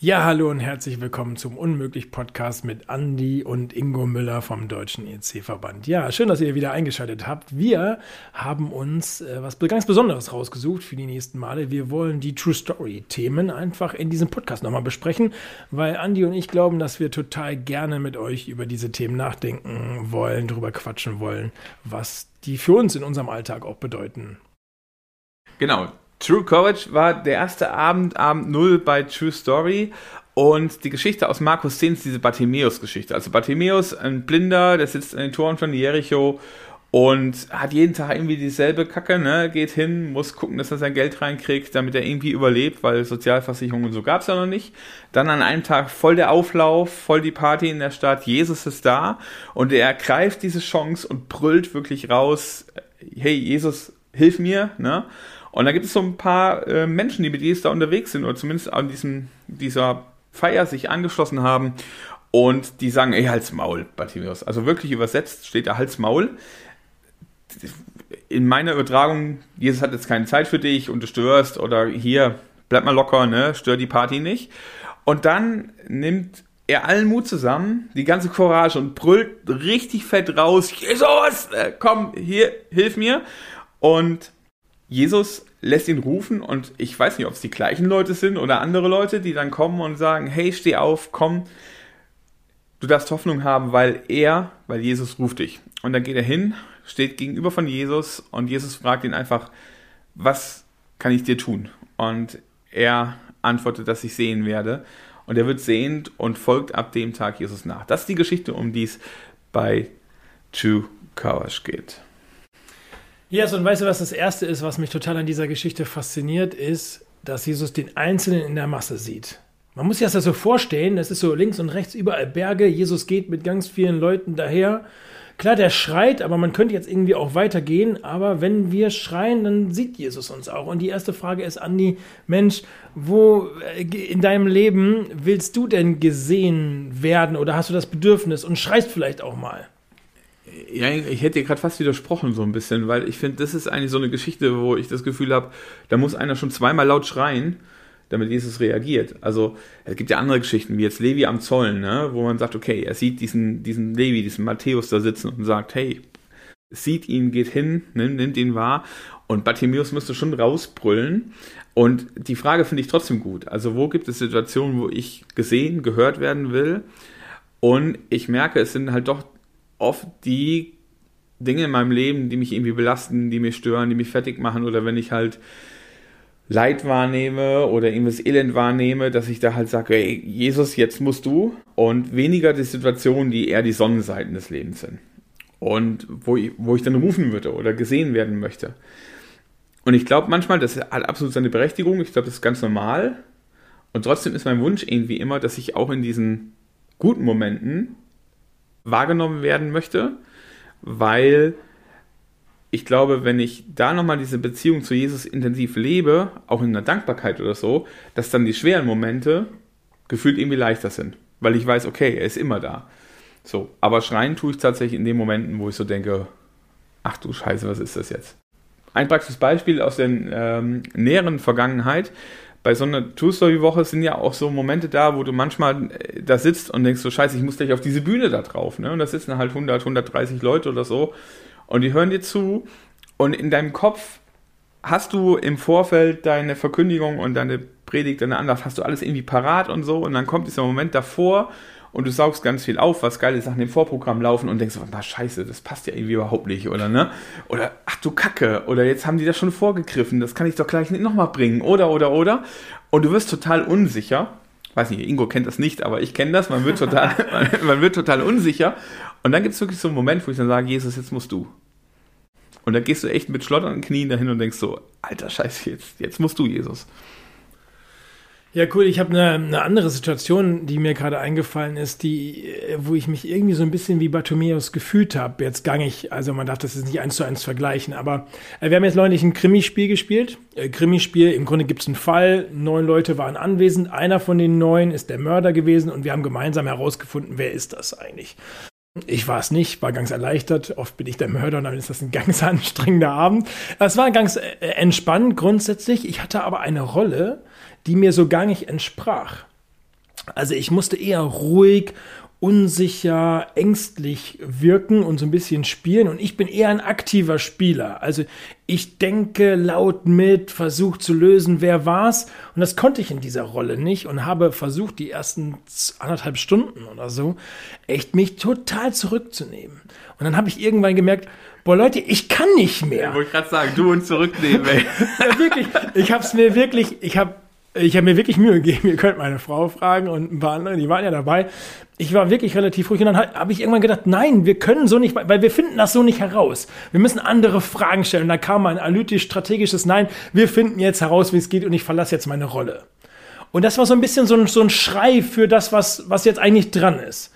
Ja, hallo und herzlich willkommen zum Unmöglich-Podcast mit Andi und Ingo Müller vom Deutschen EC-Verband. Ja, schön, dass ihr wieder eingeschaltet habt. Wir haben uns äh, was ganz Besonderes rausgesucht für die nächsten Male. Wir wollen die True Story-Themen einfach in diesem Podcast nochmal besprechen, weil Andi und ich glauben, dass wir total gerne mit euch über diese Themen nachdenken wollen, darüber quatschen wollen, was die für uns in unserem Alltag auch bedeuten. Genau, True Courage war der erste Abend, Abend Null bei True Story. Und die Geschichte aus Markus 10 ist diese Bartimäus-Geschichte. Also Bartimäus, ein Blinder, der sitzt an den Toren von Jericho und hat jeden Tag irgendwie dieselbe Kacke, ne? Geht hin, muss gucken, dass er sein Geld reinkriegt, damit er irgendwie überlebt, weil Sozialversicherung und so gab's ja noch nicht. Dann an einem Tag voll der Auflauf, voll die Party in der Stadt, Jesus ist da und er ergreift diese Chance und brüllt wirklich raus, hey Jesus, hilf mir, ne? Und da gibt es so ein paar äh, Menschen, die mit Jesus da unterwegs sind oder zumindest an diesem, dieser Feier sich angeschlossen haben und die sagen, ey, Hals Maul, Bartimäus. Also wirklich übersetzt steht da Hals Maul. In meiner Übertragung, Jesus hat jetzt keine Zeit für dich und du störst oder hier, bleib mal locker, ne, stör die Party nicht. Und dann nimmt er allen Mut zusammen, die ganze Courage und brüllt richtig fett raus, Jesus, äh, komm, hier, hilf mir. Und Jesus lässt ihn rufen und ich weiß nicht, ob es die gleichen Leute sind oder andere Leute, die dann kommen und sagen, hey, steh auf, komm, du darfst Hoffnung haben, weil er, weil Jesus ruft dich. Und dann geht er hin, steht gegenüber von Jesus und Jesus fragt ihn einfach, was kann ich dir tun? Und er antwortet, dass ich sehen werde. Und er wird sehend und folgt ab dem Tag Jesus nach. Das ist die Geschichte, um die es bei True Courage geht. Ja, yes, und weißt du, was das Erste ist, was mich total an dieser Geschichte fasziniert, ist, dass Jesus den Einzelnen in der Masse sieht. Man muss sich das so vorstellen, das ist so links und rechts überall Berge, Jesus geht mit ganz vielen Leuten daher. Klar, der schreit, aber man könnte jetzt irgendwie auch weitergehen. Aber wenn wir schreien, dann sieht Jesus uns auch. Und die erste Frage ist, Andi, Mensch, wo äh, in deinem Leben willst du denn gesehen werden oder hast du das Bedürfnis und schreist vielleicht auch mal? Ja, ich hätte dir gerade fast widersprochen so ein bisschen, weil ich finde, das ist eigentlich so eine Geschichte, wo ich das Gefühl habe, da muss einer schon zweimal laut schreien, damit Jesus reagiert. Also es gibt ja andere Geschichten, wie jetzt Levi am Zollen, ne, wo man sagt, okay, er sieht diesen, diesen Levi, diesen Matthäus da sitzen und sagt, hey, sieht ihn, geht hin, nimmt, nimmt ihn wahr und Bartimäus müsste schon rausbrüllen. Und die Frage finde ich trotzdem gut. Also wo gibt es Situationen, wo ich gesehen, gehört werden will? Und ich merke, es sind halt doch oft die Dinge in meinem Leben, die mich irgendwie belasten, die mich stören, die mich fertig machen oder wenn ich halt Leid wahrnehme oder irgendwas Elend wahrnehme, dass ich da halt sage, ey, Jesus, jetzt musst du. Und weniger die Situationen, die eher die Sonnenseiten des Lebens sind. Und wo ich, wo ich dann rufen würde oder gesehen werden möchte. Und ich glaube manchmal, das hat absolut seine Berechtigung, ich glaube, das ist ganz normal. Und trotzdem ist mein Wunsch irgendwie immer, dass ich auch in diesen guten Momenten wahrgenommen werden möchte, weil ich glaube, wenn ich da nochmal diese Beziehung zu Jesus intensiv lebe, auch in der Dankbarkeit oder so, dass dann die schweren Momente gefühlt irgendwie leichter sind, weil ich weiß, okay, er ist immer da. So, aber schreien tue ich tatsächlich in den Momenten, wo ich so denke, ach du Scheiße, was ist das jetzt? Ein praktisches Beispiel aus der ähm, näheren Vergangenheit bei so einer True Story Woche sind ja auch so Momente da, wo du manchmal äh, da sitzt und denkst so, scheiße, ich muss gleich auf diese Bühne da drauf, ne? Und da sitzen halt 100, 130 Leute oder so. Und die hören dir zu. Und in deinem Kopf hast du im Vorfeld deine Verkündigung und deine Predigt, deine Andacht, hast du alles irgendwie parat und so. Und dann kommt dieser Moment davor und du saugst ganz viel auf, was geile Sachen im Vorprogramm laufen und denkst, so, na scheiße, das passt ja irgendwie überhaupt nicht, oder ne? Oder ach du Kacke, oder jetzt haben die das schon vorgegriffen, das kann ich doch gleich nicht nochmal bringen, oder, oder, oder. Und du wirst total unsicher. Weiß nicht, Ingo kennt das nicht, aber ich kenne das, man wird total, man, man wird total unsicher. Und dann gibt es wirklich so einen Moment, wo ich dann sage, Jesus, jetzt musst du. Und dann gehst du echt mit schlotternden Knien dahin und denkst so, alter Scheiße, jetzt, jetzt musst du, Jesus. Ja, cool. Ich habe eine, eine andere Situation, die mir gerade eingefallen ist, die, äh, wo ich mich irgendwie so ein bisschen wie Bartomeus gefühlt habe. Jetzt gar nicht, also man darf das jetzt nicht eins zu eins vergleichen, aber äh, wir haben jetzt neulich ein Krimispiel gespielt. Äh, Krimispiel, im Grunde gibt es einen Fall, neun Leute waren anwesend, einer von den neun ist der Mörder gewesen und wir haben gemeinsam herausgefunden, wer ist das eigentlich. Ich war es nicht, war ganz erleichtert. Oft bin ich der Mörder und dann ist das ein ganz anstrengender Abend. Es war ganz äh, entspannt grundsätzlich. Ich hatte aber eine Rolle, die mir so gar nicht entsprach. Also ich musste eher ruhig, unsicher, ängstlich wirken und so ein bisschen spielen. Und ich bin eher ein aktiver Spieler. Also ich denke laut mit, versuche zu lösen, wer war's. Und das konnte ich in dieser Rolle nicht und habe versucht, die ersten anderthalb Stunden oder so, echt mich total zurückzunehmen. Und dann habe ich irgendwann gemerkt, boah Leute, ich kann nicht mehr. Ja, wollte ich gerade sagen, du und zurücknehmen, ey. ja, wirklich, ich habe es mir wirklich, ich habe ich habe mir wirklich Mühe gegeben. Ihr könnt meine Frau fragen und ein paar andere, die waren ja dabei. Ich war wirklich relativ ruhig und dann habe ich irgendwann gedacht, nein, wir können so nicht, weil wir finden das so nicht heraus. Wir müssen andere Fragen stellen. Und da kam ein analytisch-strategisches Nein, wir finden jetzt heraus, wie es geht und ich verlasse jetzt meine Rolle. Und das war so ein bisschen so ein, so ein Schrei für das, was, was jetzt eigentlich dran ist.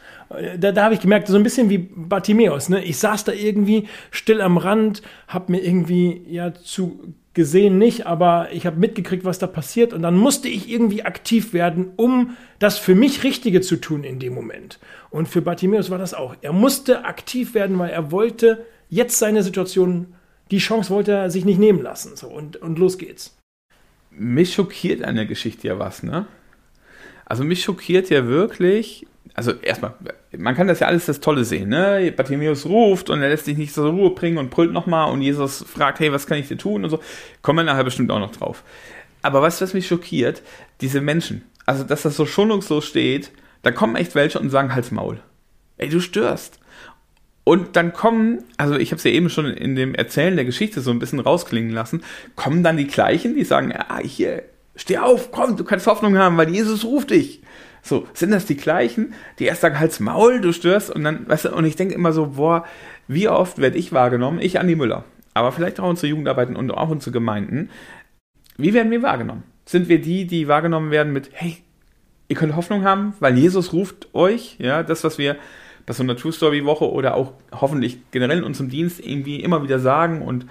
Da, da habe ich gemerkt, so ein bisschen wie Bartimeus. Ne? Ich saß da irgendwie still am Rand, habe mir irgendwie ja zu gesehen nicht, aber ich habe mitgekriegt, was da passiert und dann musste ich irgendwie aktiv werden, um das für mich Richtige zu tun in dem Moment. Und für Bartimeus war das auch. Er musste aktiv werden, weil er wollte jetzt seine Situation, die Chance wollte er sich nicht nehmen lassen. So, und, und los geht's. Mich schockiert an der Geschichte ja was, ne? Also mich schockiert ja wirklich, also erstmal, man kann das ja alles das Tolle sehen, ne? Bartimäus ruft und er lässt sich nicht zur Ruhe bringen und brüllt nochmal und Jesus fragt, hey, was kann ich dir tun und so. Kommen wir nachher bestimmt auch noch drauf. Aber du, was mich schockiert? Diese Menschen. Also, dass das so schonungslos steht, da kommen echt welche und sagen, halt's Maul. Ey, du störst. Und dann kommen, also ich habe es ja eben schon in dem Erzählen der Geschichte so ein bisschen rausklingen lassen, kommen dann die gleichen, die sagen, ah, hier, steh auf, komm, du kannst Hoffnung haben, weil Jesus ruft dich. So, sind das die gleichen, die erst sagen, halt's Maul, du störst und dann, weißt du, und ich denke immer so, boah, wie oft werde ich wahrgenommen, ich Andi Müller, aber vielleicht auch unsere Jugendarbeiten und auch unsere Gemeinden, wie werden wir wahrgenommen? Sind wir die, die wahrgenommen werden mit, hey, ihr könnt Hoffnung haben, weil Jesus ruft euch, ja, das, was wir bei so einer True Story Woche oder auch hoffentlich generell in unserem Dienst irgendwie immer wieder sagen und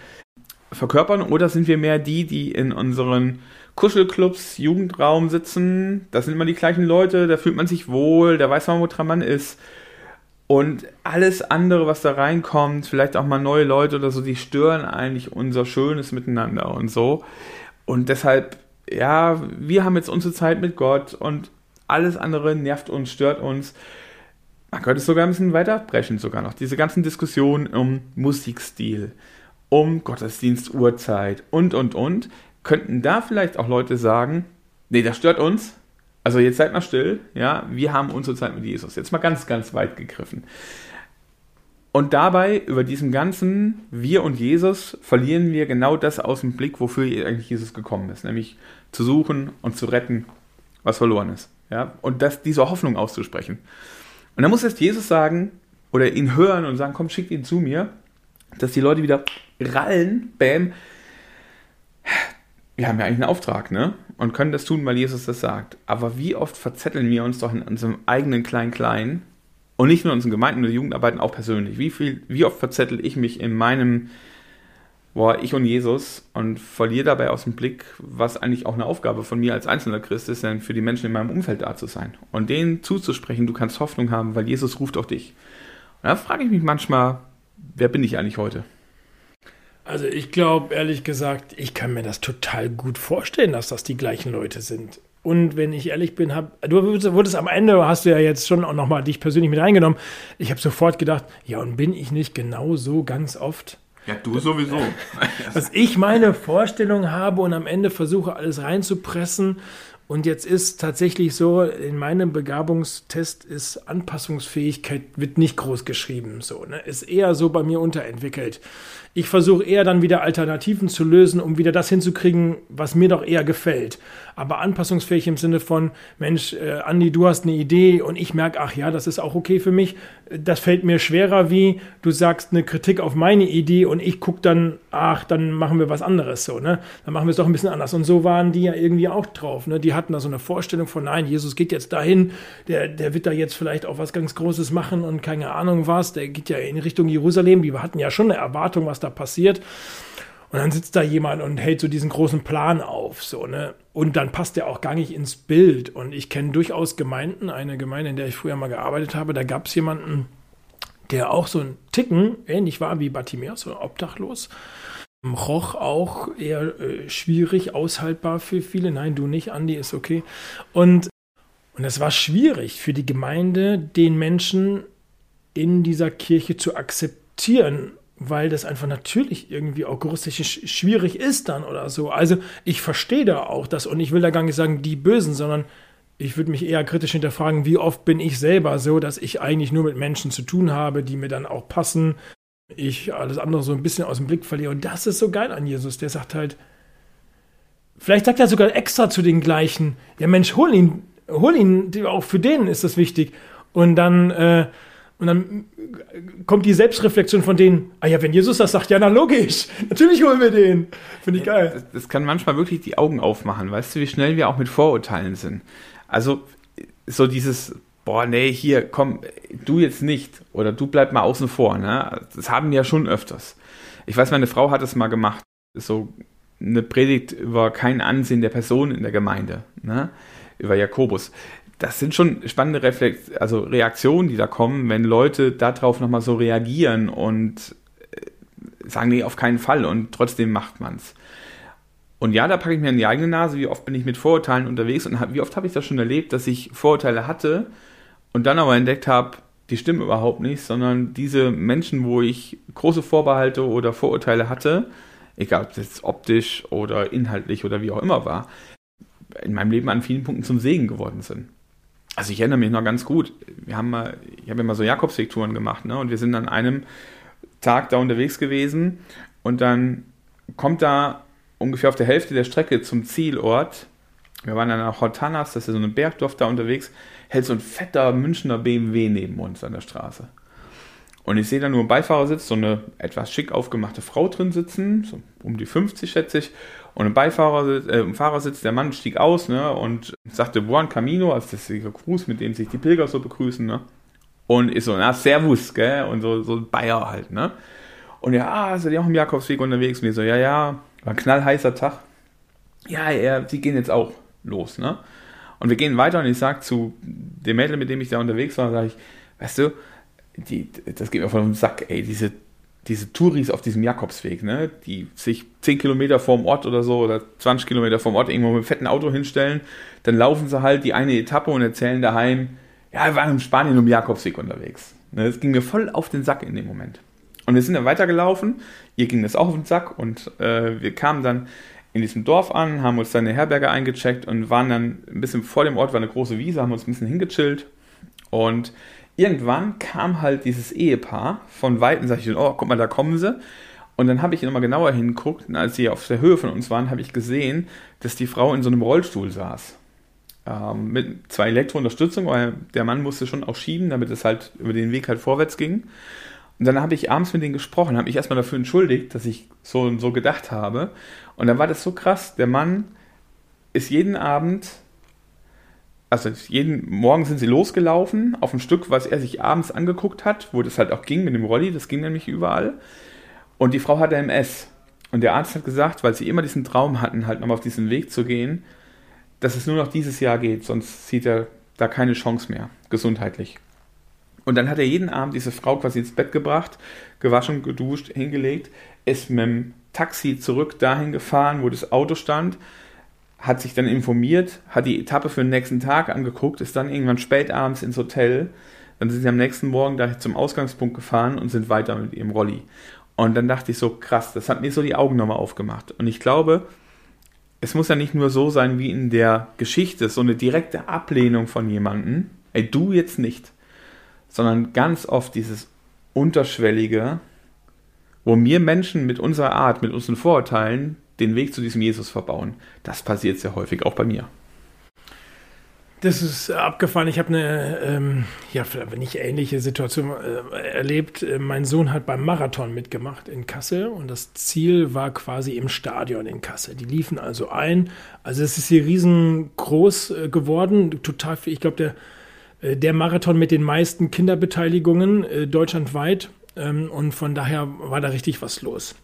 verkörpern, oder sind wir mehr die, die in unseren Kuschelclubs, Jugendraum sitzen. Das sind immer die gleichen Leute, da fühlt man sich wohl, da weiß man, woran man ist. Und alles andere, was da reinkommt, vielleicht auch mal neue Leute oder so, die stören eigentlich unser schönes Miteinander und so. Und deshalb, ja, wir haben jetzt unsere Zeit mit Gott und alles andere nervt uns, stört uns. Man könnte es sogar ein bisschen weiter brechen, sogar noch. Diese ganzen Diskussionen um Musikstil, um Gottesdienstuhrzeit und, und, und könnten da vielleicht auch Leute sagen, nee, das stört uns. Also jetzt seid mal still, ja, wir haben unsere Zeit mit Jesus. Jetzt mal ganz, ganz weit gegriffen. Und dabei, über diesem ganzen Wir und Jesus, verlieren wir genau das aus dem Blick, wofür eigentlich Jesus gekommen ist, nämlich zu suchen und zu retten, was verloren ist. Ja? Und das, diese Hoffnung auszusprechen. Und dann muss erst Jesus sagen, oder ihn hören und sagen, komm, schickt ihn zu mir, dass die Leute wieder rallen, bam, wir haben ja eigentlich einen Auftrag, ne? Und können das tun, weil Jesus das sagt. Aber wie oft verzetteln wir uns doch in unserem eigenen Klein-Klein und nicht nur in unseren Gemeinden oder Jugendarbeiten, auch persönlich. Wie, viel, wie oft verzettel ich mich in meinem, boah, ich und Jesus und verliere dabei aus dem Blick, was eigentlich auch eine Aufgabe von mir als einzelner Christ ist, denn für die Menschen in meinem Umfeld da zu sein. Und denen zuzusprechen, du kannst Hoffnung haben, weil Jesus ruft auf dich. Und da frage ich mich manchmal, wer bin ich eigentlich heute? Also ich glaube, ehrlich gesagt, ich kann mir das total gut vorstellen, dass das die gleichen Leute sind. Und wenn ich ehrlich bin, hab, du wurdest am Ende, hast du ja jetzt schon auch nochmal dich persönlich mit reingenommen. Ich habe sofort gedacht, ja, und bin ich nicht genau so ganz oft? Ja, du sowieso. Dass ich meine Vorstellung habe und am Ende versuche, alles reinzupressen und jetzt ist tatsächlich so, in meinem Begabungstest ist Anpassungsfähigkeit wird nicht groß geschrieben, so, ne? Ist eher so bei mir unterentwickelt. Ich versuche eher dann wieder Alternativen zu lösen, um wieder das hinzukriegen, was mir doch eher gefällt. Aber anpassungsfähig im Sinne von, Mensch, äh, Andi, du hast eine Idee und ich merke, ach ja, das ist auch okay für mich. Das fällt mir schwerer, wie du sagst eine Kritik auf meine Idee und ich gucke dann, ach, dann machen wir was anderes so, ne? Dann machen wir es doch ein bisschen anders. Und so waren die ja irgendwie auch drauf, ne? Die hatten da so eine Vorstellung von, nein, Jesus geht jetzt dahin, der, der wird da jetzt vielleicht auch was ganz Großes machen und keine Ahnung was, der geht ja in Richtung Jerusalem. Die hatten ja schon eine Erwartung, was da passiert. Und dann sitzt da jemand und hält so diesen großen Plan auf, so, ne? Und dann passt der auch gar nicht ins Bild. Und ich kenne durchaus Gemeinden, eine Gemeinde, in der ich früher mal gearbeitet habe, da gab es jemanden, der auch so ein Ticken ähnlich war wie Bartimäus, so obdachlos. Roch auch eher äh, schwierig, aushaltbar für viele. Nein, du nicht, Andi, ist okay. Und, und es war schwierig für die Gemeinde, den Menschen in dieser Kirche zu akzeptieren weil das einfach natürlich irgendwie auch juristisch schwierig ist dann oder so. Also ich verstehe da auch das und ich will da gar nicht sagen, die Bösen, sondern ich würde mich eher kritisch hinterfragen, wie oft bin ich selber so, dass ich eigentlich nur mit Menschen zu tun habe, die mir dann auch passen. Ich alles andere so ein bisschen aus dem Blick verliere. Und das ist so geil an Jesus. Der sagt halt, vielleicht sagt er sogar extra zu den gleichen, ja Mensch, hol ihn, hol ihn, auch für den ist das wichtig. Und dann, äh, und dann kommt die Selbstreflexion von denen, ah ja, wenn Jesus das sagt, ja, na logisch, natürlich holen wir den. Finde ich geil. Das, das, kann manchmal wirklich die Augen aufmachen, weißt du, wie schnell wir auch mit Vorurteilen sind. Also, so dieses, boah, nee, hier, komm, du jetzt nicht oder du bleib mal außen vor, ne? Das haben wir ja schon öfters. Ich weiß, meine Frau hat es mal gemacht, so eine Predigt über kein Ansehen der Person in der Gemeinde, ne? Über Jakobus das sind schon spannende Reflex also Reaktionen, die da kommen, wenn Leute darauf nochmal so reagieren und äh, sagen, nee, auf keinen Fall und trotzdem macht man's. Und ja, da packe ich mir in die eigene Nase, wie oft bin ich mit Vorurteilen unterwegs und wie oft habe ich das schon erlebt, dass ich Vorurteile hatte und dann aber entdeckt habe, die stimmen überhaupt nicht, sondern diese Menschen, wo ich große Vorbehalte oder Vorurteile hatte, egal ob das jetzt optisch oder inhaltlich oder wie auch immer war, in meinem Leben an vielen Punkten zum Segen geworden sind also ich erinnere mich noch ganz gut. Wir haben mal, ich habe mal so Jakobsweg-Touren gemacht, ne? Und wir sind an einem Tag da unterwegs gewesen und dann kommt da ungefähr auf der Hälfte der Strecke zum Zielort. Wir waren dann nach Hortanas, das ist so ein Bergdorf da unterwegs, hält so ein fetter Münchner BMW neben uns an der Straße. Und ich sehe da nur im Beifahrersitz so eine etwas schick aufgemachte Frau drin sitzen, so um die 50 schätze ich, und im Beifahrersitz, äh, im Fahrersitz, der Mann stieg aus ne, und sagte Buon Camino, also das ist der Gruß, mit dem sich die Pilger so begrüßen. Ne? Und ist so, na, Servus, gell? Und so, so Bayer halt, ne? Und ja, ah, seid ihr auch im Jakobsweg unterwegs? Und ich so, ja, ja, war ein knallheißer Tag. Ja, ja, sie gehen jetzt auch los, ne? Und wir gehen weiter und ich sag zu dem Mädel, mit dem ich da unterwegs war, sage ich, weißt du, die, das geht mir voll um den Sack, ey, diese diese Touris auf diesem Jakobsweg, ne, die sich 10 Kilometer vorm Ort oder so oder 20 Kilometer vorm Ort irgendwo mit einem fetten Auto hinstellen, dann laufen sie halt die eine Etappe und erzählen daheim, ja, wir waren in Spanien um Jakobsweg unterwegs. Ne, das ging mir voll auf den Sack in dem Moment. Und wir sind dann weitergelaufen, ihr ging das auch auf den Sack und äh, wir kamen dann in diesem Dorf an, haben uns dann eine Herberge eingecheckt und waren dann ein bisschen vor dem Ort, war eine große Wiese, haben uns ein bisschen hingechillt und irgendwann kam halt dieses Ehepaar von Weitem, sag ich, oh, guck mal, da kommen sie. Und dann habe ich nochmal genauer hingeguckt und als sie auf der Höhe von uns waren, habe ich gesehen, dass die Frau in so einem Rollstuhl saß. Ähm, mit zwei Elektrounterstützung, weil der Mann musste schon auch schieben, damit es halt über den Weg halt vorwärts ging. Und dann habe ich abends mit denen gesprochen, habe mich erstmal dafür entschuldigt, dass ich so und so gedacht habe. Und dann war das so krass, der Mann ist jeden Abend also jeden Morgen sind sie losgelaufen auf ein Stück, was er sich abends angeguckt hat, wo das halt auch ging mit dem Rolli, das ging nämlich überall. Und die Frau hatte MS. Und der Arzt hat gesagt, weil sie immer diesen Traum hatten, halt nochmal auf diesen Weg zu gehen, dass es nur noch dieses Jahr geht, sonst sieht er da keine Chance mehr, gesundheitlich. Und dann hat er jeden Abend diese Frau quasi ins Bett gebracht, gewaschen, geduscht, hingelegt, ist mit dem Taxi zurück dahin gefahren, wo das Auto stand, hat sich dann informiert, hat die Etappe für den nächsten Tag angeguckt, ist dann irgendwann spät abends ins Hotel. Dann sind sie am nächsten Morgen da zum Ausgangspunkt gefahren und sind weiter mit ihrem Rolli. Und dann dachte ich so, krass, das hat mir so die Augen nochmal aufgemacht. Und ich glaube, es muss ja nicht nur so sein wie in der Geschichte, so eine direkte Ablehnung von jemandem, ey, du jetzt nicht, sondern ganz oft dieses unterschwellige, wo mir Menschen mit unserer Art, mit unseren Vorurteilen den Weg zu diesem Jesus verbauen. Das passiert sehr häufig, auch bei mir. Das ist abgefahren. Ich habe eine, ähm, ja, nicht ähnliche Situation äh, erlebt. Äh, mein Sohn hat beim Marathon mitgemacht in Kassel und das Ziel war quasi im Stadion in Kassel. Die liefen also ein. Also es ist hier riesengroß äh, geworden. Total. Ich glaube, der, äh, der Marathon mit den meisten Kinderbeteiligungen äh, deutschlandweit. Ähm, und von daher war da richtig was los.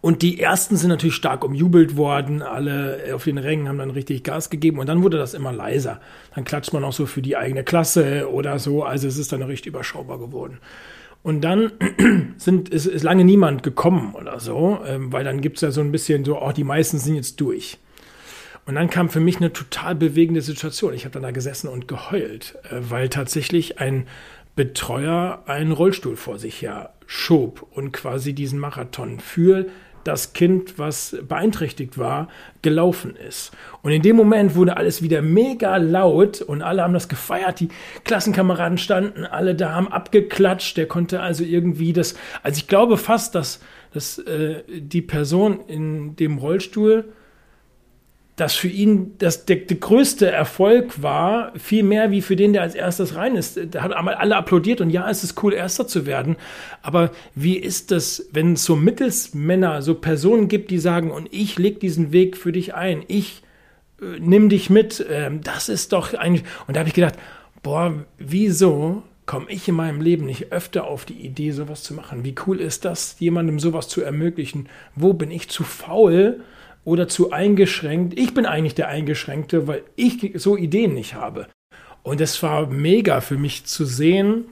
Und die ersten sind natürlich stark umjubelt worden. Alle auf den Rängen haben dann richtig Gas gegeben. Und dann wurde das immer leiser. Dann klatscht man auch so für die eigene Klasse oder so. Also es ist dann richtig überschaubar geworden. Und dann sind, ist, ist lange niemand gekommen oder so, ähm, weil dann gibt es ja so ein bisschen so, oh, die meisten sind jetzt durch. Und dann kam für mich eine total bewegende Situation. Ich habe dann da gesessen und geheult, äh, weil tatsächlich ein Betreuer einen Rollstuhl vor sich her schob und quasi diesen Marathon für das Kind, was beeinträchtigt war, gelaufen ist. Und in dem Moment wurde alles wieder mega laut und alle haben das gefeiert. Die Klassenkameraden standen alle da, haben abgeklatscht. Der konnte also irgendwie das, also ich glaube fast, dass, dass äh, die Person in dem Rollstuhl dass für ihn das, der, der, größte Erfolg war, viel mehr wie für den, der als erstes rein ist. Da haben alle applaudiert und ja, es ist cool, Erster zu werden. Aber wie ist das, wenn es so Mittelsmänner, so Personen gibt, die sagen, und ich leg diesen Weg für dich ein, ich äh, nimm dich mit, ähm, das ist doch eigentlich. Und da habe ich gedacht, boah, wieso komme ich in meinem Leben nicht öfter auf die Idee, sowas zu machen? Wie cool ist das, jemandem sowas zu ermöglichen? Wo bin ich zu faul? Oder zu eingeschränkt. Ich bin eigentlich der Eingeschränkte, weil ich so Ideen nicht habe. Und es war mega für mich zu sehen,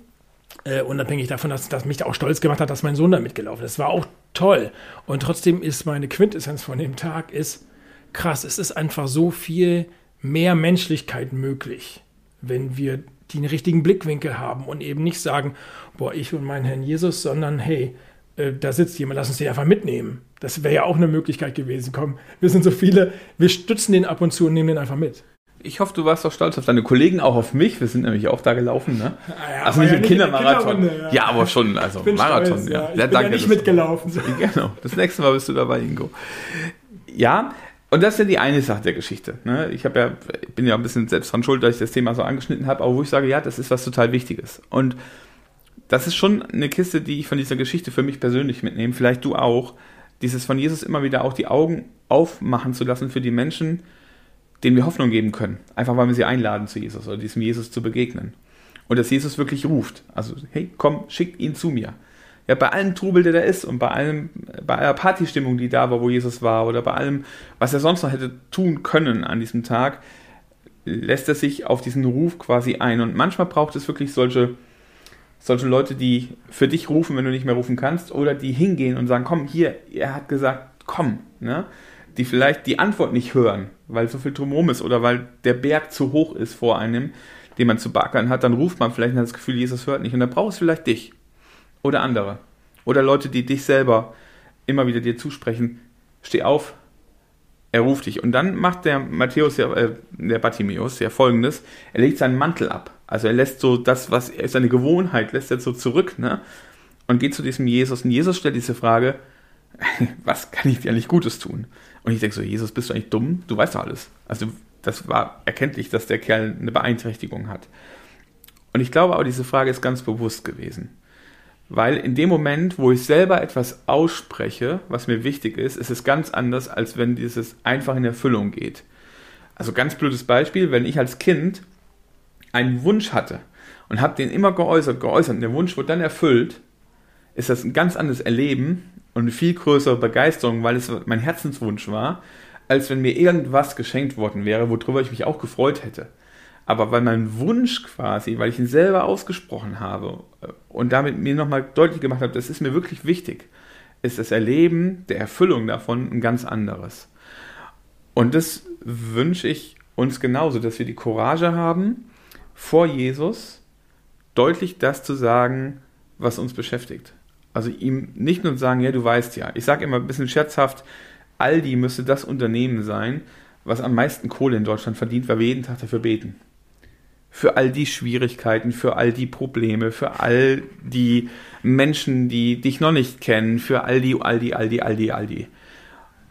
äh, unabhängig davon, dass das mich auch stolz gemacht hat, dass mein Sohn da mitgelaufen ist. Es war auch toll. Und trotzdem ist meine Quintessenz von dem Tag ist krass. Es ist einfach so viel mehr Menschlichkeit möglich, wenn wir den richtigen Blickwinkel haben und eben nicht sagen, boah, ich und mein Herrn Jesus, sondern hey, äh, da sitzt jemand, lass uns den einfach mitnehmen. Das wäre ja auch eine Möglichkeit gewesen. Komm, wir sind so viele, wir stützen den ab und zu und nehmen den einfach mit. Ich hoffe, du warst doch stolz auf deine Kollegen, auch auf mich. Wir sind nämlich auch da gelaufen, ne? Ja, also nicht ja im Kindermarathon. Ja. ja. aber schon, also Marathon, stolz, ja. Ich bin danke, ja nicht mitgelaufen. Du, genau. Das nächste Mal bist du dabei, Ingo. Ja, und das ist ja die eine Sache der Geschichte. Ne? Ich ja, bin ja ein bisschen selbst dran schuld, dass ich das Thema so angeschnitten habe, aber wo ich sage, ja, das ist was total Wichtiges. Und das ist schon eine Kiste, die ich von dieser Geschichte für mich persönlich mitnehme, vielleicht du auch, dieses von Jesus immer wieder auch die Augen aufmachen zu lassen für die Menschen, denen wir Hoffnung geben können. Einfach weil wir sie einladen zu Jesus oder diesem Jesus zu begegnen. Und dass Jesus wirklich ruft. Also, hey, komm, schick ihn zu mir. Ja, bei allem Trubel, der da ist und bei allem, bei aller Partystimmung, die da war, wo Jesus war, oder bei allem, was er sonst noch hätte tun können an diesem Tag, lässt er sich auf diesen Ruf quasi ein. Und manchmal braucht es wirklich solche solche Leute, die für dich rufen, wenn du nicht mehr rufen kannst, oder die hingehen und sagen, komm, hier, er hat gesagt, komm, ne? die vielleicht die Antwort nicht hören, weil so viel drumherum ist oder weil der Berg zu hoch ist vor einem, den man zu backern hat, dann ruft man vielleicht und hat das Gefühl, Jesus hört nicht und dann brauchst du vielleicht dich oder andere oder Leute, die dich selber immer wieder dir zusprechen, steh auf, er ruft dich. Und dann macht der Matthäus, ja, äh, der Bartimäus ja folgendes: Er legt seinen Mantel ab. Also er lässt so das, was er seine Gewohnheit, lässt er so zurück, ne? Und geht zu diesem Jesus. Und Jesus stellt diese Frage: Was kann ich dir eigentlich Gutes tun? Und ich denke so: Jesus, bist du eigentlich dumm? Du weißt doch alles. Also das war erkenntlich, dass der Kerl eine Beeinträchtigung hat. Und ich glaube auch, diese Frage ist ganz bewusst gewesen. Weil in dem Moment, wo ich selber etwas ausspreche, was mir wichtig ist, ist es ganz anders, als wenn dieses einfach in Erfüllung geht. Also ganz blödes Beispiel, wenn ich als Kind einen Wunsch hatte und habe den immer geäußert, geäußert und der Wunsch wird dann erfüllt, ist das ein ganz anderes Erleben und eine viel größere Begeisterung, weil es mein Herzenswunsch war, als wenn mir irgendwas geschenkt worden wäre, worüber ich mich auch gefreut hätte aber weil mein Wunsch quasi, weil ich ihn selber ausgesprochen habe äh, und damit mir nochmal deutlich gemacht habe, das ist mir wirklich wichtig, ist das Erleben der Erfüllung davon ein ganz anderes. Und das wünsche ich uns genauso, dass wir die Courage haben, vor Jesus deutlich das zu sagen, was uns beschäftigt. Also ihm nicht nur sagen, ja, du weißt ja. Ich sage immer ein bisschen scherzhaft, Aldi müsste das Unternehmen sein, was am meisten Kohle in Deutschland verdient, weil wir jeden Tag dafür beten für all die Schwierigkeiten, für all die Probleme, für all die Menschen, die dich noch nicht kennen, für all die, all die, all die, all die, all die.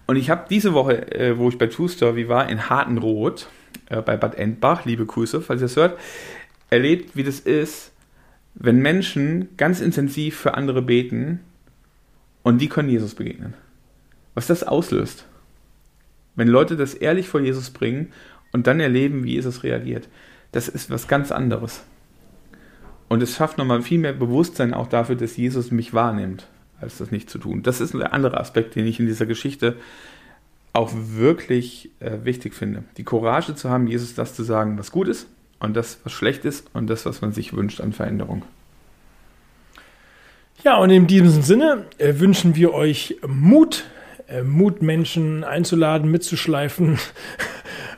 Und ich habe diese Woche, äh, wo ich bei True Story war, in Hartenroth, äh, bei Bad Endbach, liebe Grüße, falls ihr es hört, erlebt, wie das ist, wenn Menschen ganz intensiv für andere beten und die können Jesus begegnen. Was das auslöst. Wenn Leute das ehrlich vor Jesus bringen und dann erleben, wie Jesus reagiert. Das ist was ganz anderes. Und es schafft nochmal viel mehr Bewusstsein auch dafür, dass Jesus mich wahrnimmt, als das nicht zu tun. Das ist ein anderer Aspekt, den ich in dieser Geschichte auch wirklich äh, wichtig finde. Die Courage zu haben, Jesus das zu sagen, was gut ist und das, was schlecht ist und das, was man sich wünscht an Veränderung. Ja, und in diesem Sinne äh, wünschen wir euch Mut, äh, Mut, Menschen einzuladen, mitzuschleifen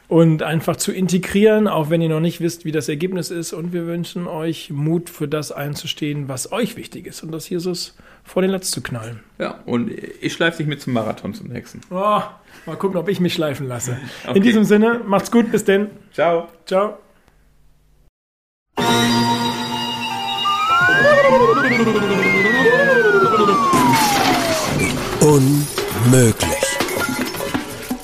und einfach zu integrieren, auch wenn ihr noch nicht wisst, wie das Ergebnis ist. Und wir wünschen euch Mut für das einzustehen, was euch wichtig ist und das Jesus vor den Latz zu knallen. Ja, und ich schleife dich mit zum Marathon zum nächsten. Oh, mal gucken, ob ich mich schleifen lasse. Okay. In diesem Sinne, macht's gut, bis denn. Ciao. Ciao. Unmöglich.